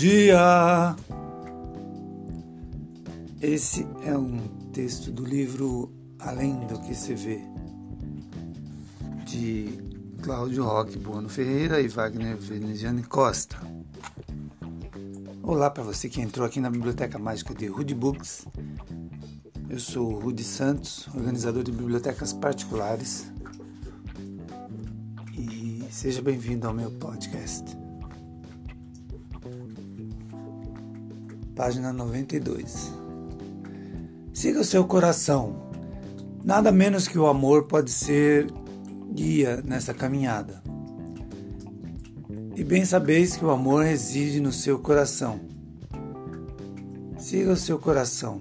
dia! Esse é um texto do livro Além do que se vê, de Cláudio Roque Bueno Ferreira e Wagner Veneziane Costa. Olá para você que entrou aqui na Biblioteca Mágica de Rudy Books. Eu sou Rudy Santos, organizador de bibliotecas particulares. E seja bem-vindo ao meu podcast. Página 92. Siga o seu coração. Nada menos que o amor pode ser guia nessa caminhada. E bem sabeis que o amor reside no seu coração. Siga o seu coração.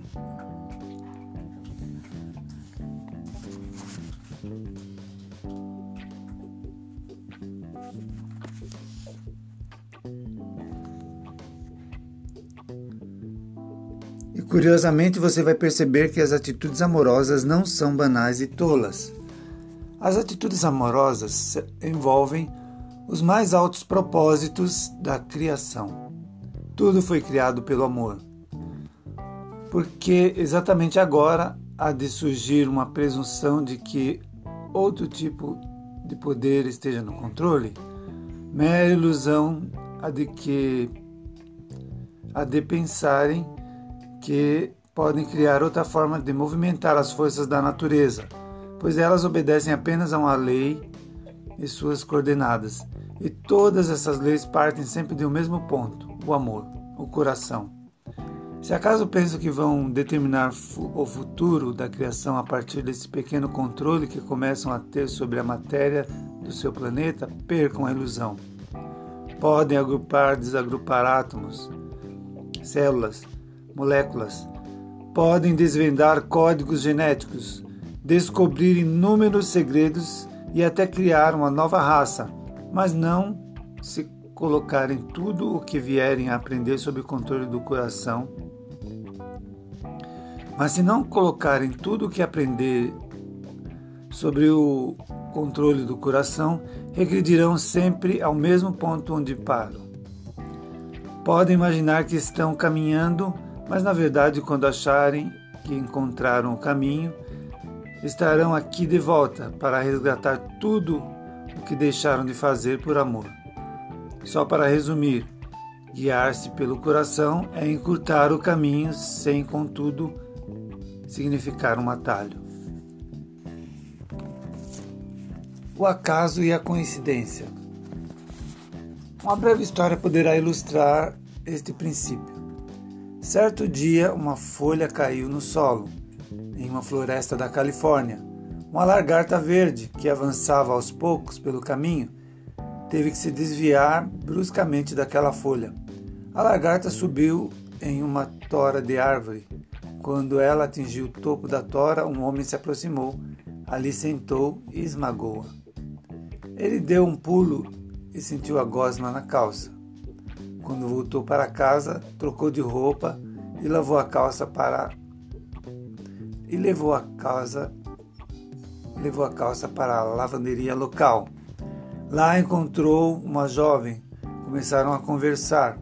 Curiosamente você vai perceber que as atitudes amorosas não são banais e tolas. As atitudes amorosas envolvem os mais altos propósitos da criação. Tudo foi criado pelo amor. Porque exatamente agora há de surgir uma presunção de que outro tipo de poder esteja no controle, mera ilusão a de que a de pensarem que podem criar outra forma de movimentar as forças da natureza, pois elas obedecem apenas a uma lei e suas coordenadas. E todas essas leis partem sempre de um mesmo ponto: o amor, o coração. Se acaso pensam que vão determinar o futuro da criação a partir desse pequeno controle que começam a ter sobre a matéria do seu planeta, percam a ilusão. Podem agrupar, desagrupar átomos, células, moléculas, podem desvendar códigos genéticos, descobrir inúmeros segredos e até criar uma nova raça, mas não se colocarem tudo o que vierem a aprender sob o controle do coração. Mas se não colocarem tudo o que aprender sobre o controle do coração, regredirão sempre ao mesmo ponto onde param. Podem imaginar que estão caminhando mas na verdade, quando acharem que encontraram o caminho, estarão aqui de volta para resgatar tudo o que deixaram de fazer por amor. Só para resumir, guiar-se pelo coração é encurtar o caminho sem, contudo, significar um atalho. O acaso e a coincidência. Uma breve história poderá ilustrar este princípio. Certo dia, uma folha caiu no solo, em uma floresta da Califórnia. Uma lagarta verde, que avançava aos poucos pelo caminho, teve que se desviar bruscamente daquela folha. A lagarta subiu em uma tora de árvore. Quando ela atingiu o topo da tora, um homem se aproximou, ali sentou e esmagou-a. Ele deu um pulo e sentiu a gosma na calça. Quando voltou para casa, trocou de roupa e lavou a calça para e levou a calça levou a calça para a lavanderia local. Lá encontrou uma jovem, começaram a conversar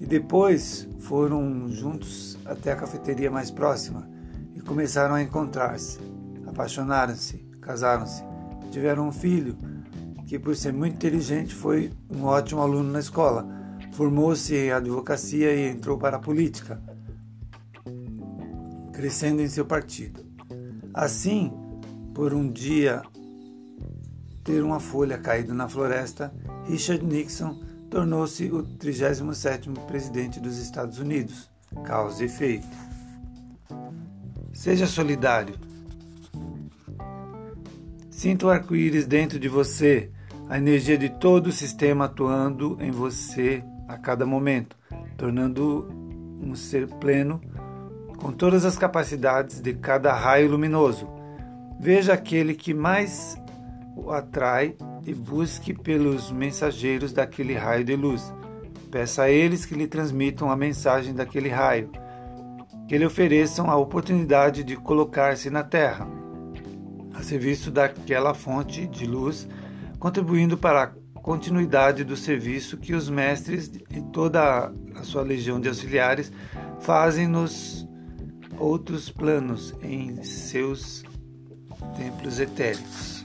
e depois foram juntos até a cafeteria mais próxima e começaram a encontrar-se. Apaixonaram-se, casaram-se, tiveram um filho que, por ser muito inteligente, foi um ótimo aluno na escola Formou-se em advocacia e entrou para a política, crescendo em seu partido. Assim, por um dia ter uma folha caída na floresta, Richard Nixon tornou-se o 37º presidente dos Estados Unidos. Causa e efeito. Seja solidário. Sinta o arco-íris dentro de você, a energia de todo o sistema atuando em você a cada momento, tornando um ser pleno com todas as capacidades de cada raio luminoso. Veja aquele que mais o atrai e busque pelos mensageiros daquele raio de luz. Peça a eles que lhe transmitam a mensagem daquele raio, que lhe ofereçam a oportunidade de colocar-se na Terra, a serviço daquela fonte de luz, contribuindo para a continuidade do serviço que os mestres e toda a sua legião de auxiliares fazem nos outros planos em seus templos etéricos.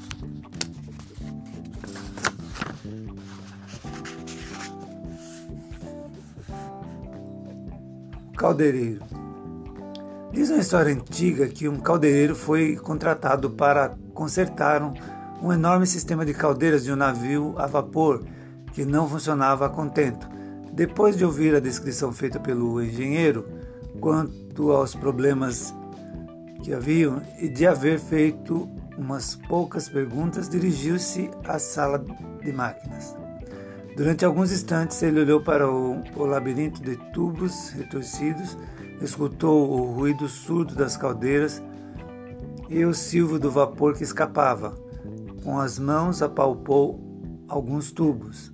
Caldeireiro. Diz uma história antiga que um caldeireiro foi contratado para consertar um, um enorme sistema de caldeiras de um navio a vapor que não funcionava a contento. Depois de ouvir a descrição feita pelo engenheiro quanto aos problemas que haviam e de haver feito umas poucas perguntas, dirigiu-se à sala de máquinas. Durante alguns instantes, ele olhou para o, o labirinto de tubos retorcidos, escutou o ruído surdo das caldeiras e o silvo do vapor que escapava. Com as mãos apalpou alguns tubos.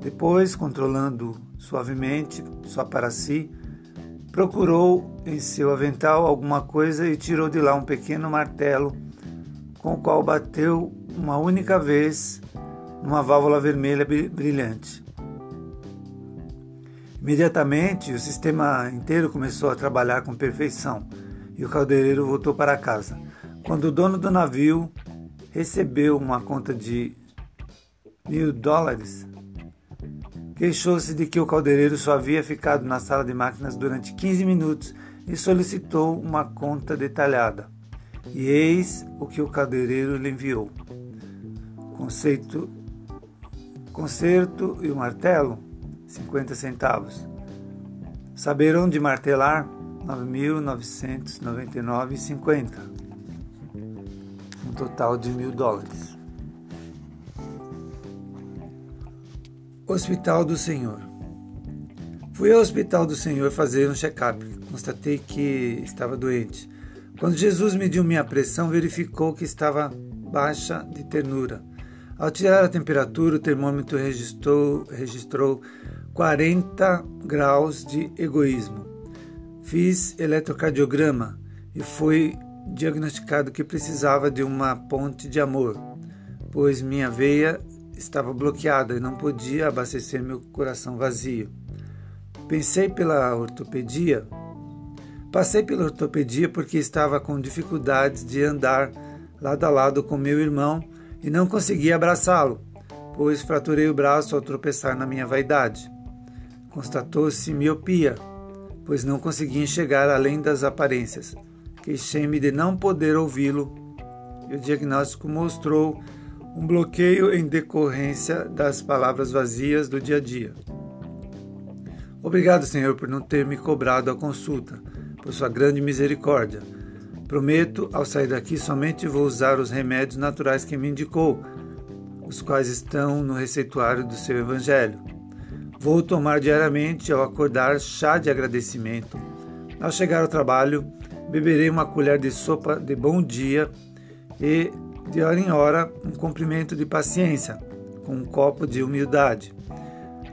Depois, controlando suavemente, só para si, procurou em seu avental alguma coisa e tirou de lá um pequeno martelo com o qual bateu uma única vez numa válvula vermelha brilhante. Imediatamente, o sistema inteiro começou a trabalhar com perfeição e o caldeireiro voltou para casa. Quando o dono do navio recebeu uma conta de mil dólares, queixou-se de que o caldeireiro só havia ficado na sala de máquinas durante 15 minutos e solicitou uma conta detalhada. E eis o que o caldeireiro lhe enviou. Conceito Concerto e o martelo, 50 centavos. Saber onde martelar, 9.999,50. Total de mil dólares. Hospital do Senhor. Fui ao Hospital do Senhor fazer um check-up. Constatei que estava doente. Quando Jesus mediu minha pressão, verificou que estava baixa de ternura. Ao tirar a temperatura, o termômetro registrou, registrou 40 graus de egoísmo. Fiz eletrocardiograma e foi diagnosticado que precisava de uma ponte de amor, pois minha veia estava bloqueada e não podia abastecer meu coração vazio. Pensei pela ortopedia. Passei pela ortopedia porque estava com dificuldades de andar lado a lado com meu irmão e não consegui abraçá-lo, pois fraturei o braço ao tropeçar na minha vaidade. Constatou-se miopia, pois não consegui enxergar além das aparências. Queixei-me de não poder ouvi-lo e o diagnóstico mostrou um bloqueio em decorrência das palavras vazias do dia a dia. Obrigado, Senhor, por não ter me cobrado a consulta, por sua grande misericórdia Prometo, ao sair daqui, somente vou usar os remédios naturais que me indicou, os quais estão no receituário do seu Evangelho. Vou tomar diariamente, ao acordar, chá de agradecimento. Ao chegar ao trabalho, beberei uma colher de sopa de bom dia e, de hora em hora, um cumprimento de paciência, com um copo de humildade.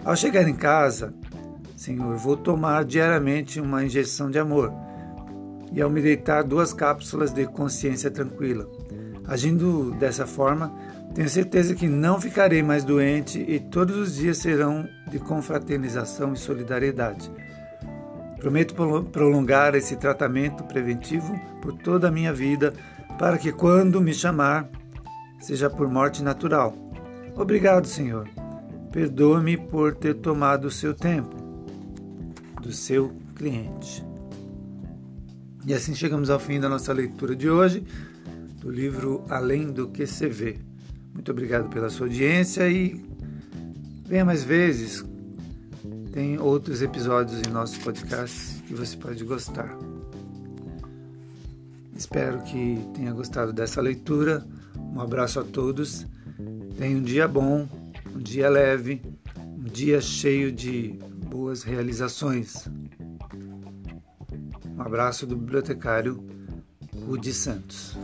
Ao chegar em casa, Senhor, vou tomar diariamente uma injeção de amor e ao me deitar duas cápsulas de consciência tranquila. Agindo dessa forma, tenho certeza que não ficarei mais doente e todos os dias serão de confraternização e solidariedade. Prometo prolongar esse tratamento preventivo por toda a minha vida, para que quando me chamar, seja por morte natural. Obrigado, Senhor. Perdoe-me por ter tomado o seu tempo, do seu cliente. E assim chegamos ao fim da nossa leitura de hoje do livro Além do que se vê. Muito obrigado pela sua audiência e venha mais vezes. Tem outros episódios em nosso podcast que você pode gostar. Espero que tenha gostado dessa leitura. Um abraço a todos. Tenha um dia bom, um dia leve, um dia cheio de boas realizações. Um abraço do bibliotecário Rudi Santos.